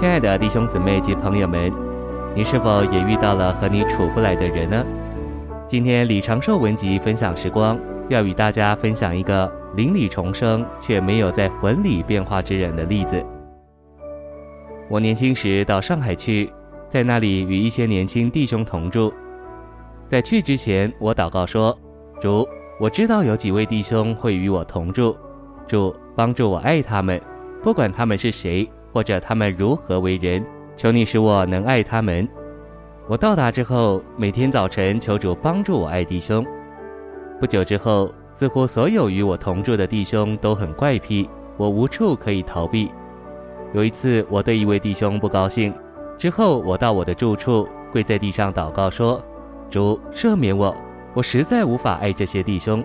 亲爱的弟兄姊妹及朋友们，你是否也遇到了和你处不来的人呢？今天李长寿文集分享时光，要与大家分享一个灵里重生却没有在魂里变化之人的例子。我年轻时到上海去，在那里与一些年轻弟兄同住。在去之前，我祷告说：“主，我知道有几位弟兄会与我同住，主帮助我爱他们，不管他们是谁，或者他们如何为人，求你使我能爱他们。”我到达之后，每天早晨求主帮助我爱弟兄。不久之后，似乎所有与我同住的弟兄都很怪癖，我无处可以逃避。有一次，我对一位弟兄不高兴，之后我到我的住处，跪在地上祷告说：“主赦免我，我实在无法爱这些弟兄。”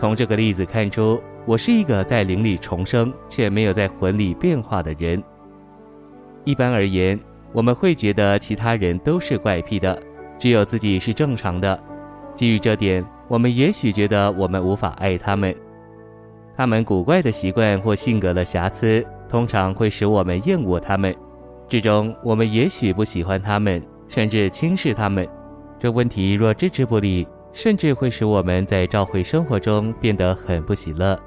从这个例子看出，我是一个在灵里重生却没有在魂里变化的人。一般而言，我们会觉得其他人都是怪癖的，只有自己是正常的。基于这点，我们也许觉得我们无法爱他们。他们古怪的习惯或性格的瑕疵，通常会使我们厌恶他们，最终我们也许不喜欢他们，甚至轻视他们。这问题若置之不理，甚至会使我们在教会生活中变得很不喜乐。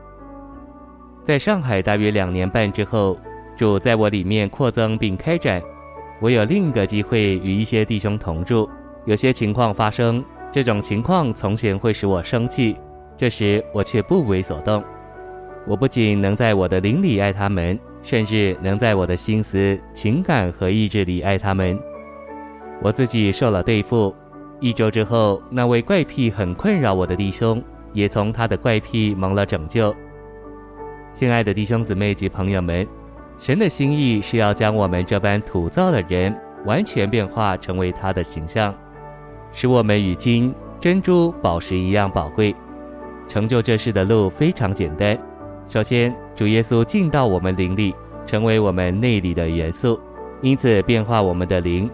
在上海大约两年半之后，主在我里面扩增并开展，我有另一个机会与一些弟兄同住。有些情况发生，这种情况从前会使我生气，这时我却不为所动。我不仅能在我的灵里爱他们。甚至能在我的心思、情感和意志里爱他们。我自己受了对付。一周之后，那位怪癖很困扰我的弟兄，也从他的怪癖蒙了拯救。亲爱的弟兄姊妹及朋友们，神的心意是要将我们这般土造的人完全变化成为他的形象，使我们与金、珍珠、宝石一样宝贵。成就这事的路非常简单。首先，主耶稣进到我们灵里，成为我们内里的元素，因此变化我们的灵。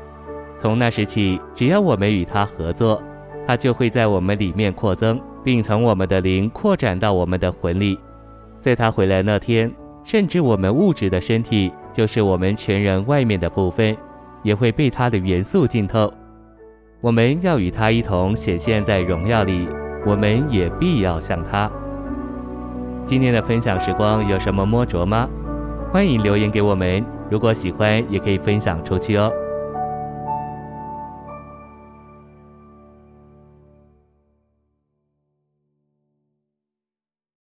从那时起，只要我们与他合作，他就会在我们里面扩增，并从我们的灵扩展到我们的魂里。在他回来那天，甚至我们物质的身体，就是我们全人外面的部分，也会被他的元素浸透。我们要与他一同显现在荣耀里，我们也必要像他。今天的分享时光有什么摸着吗？欢迎留言给我们。如果喜欢，也可以分享出去哦。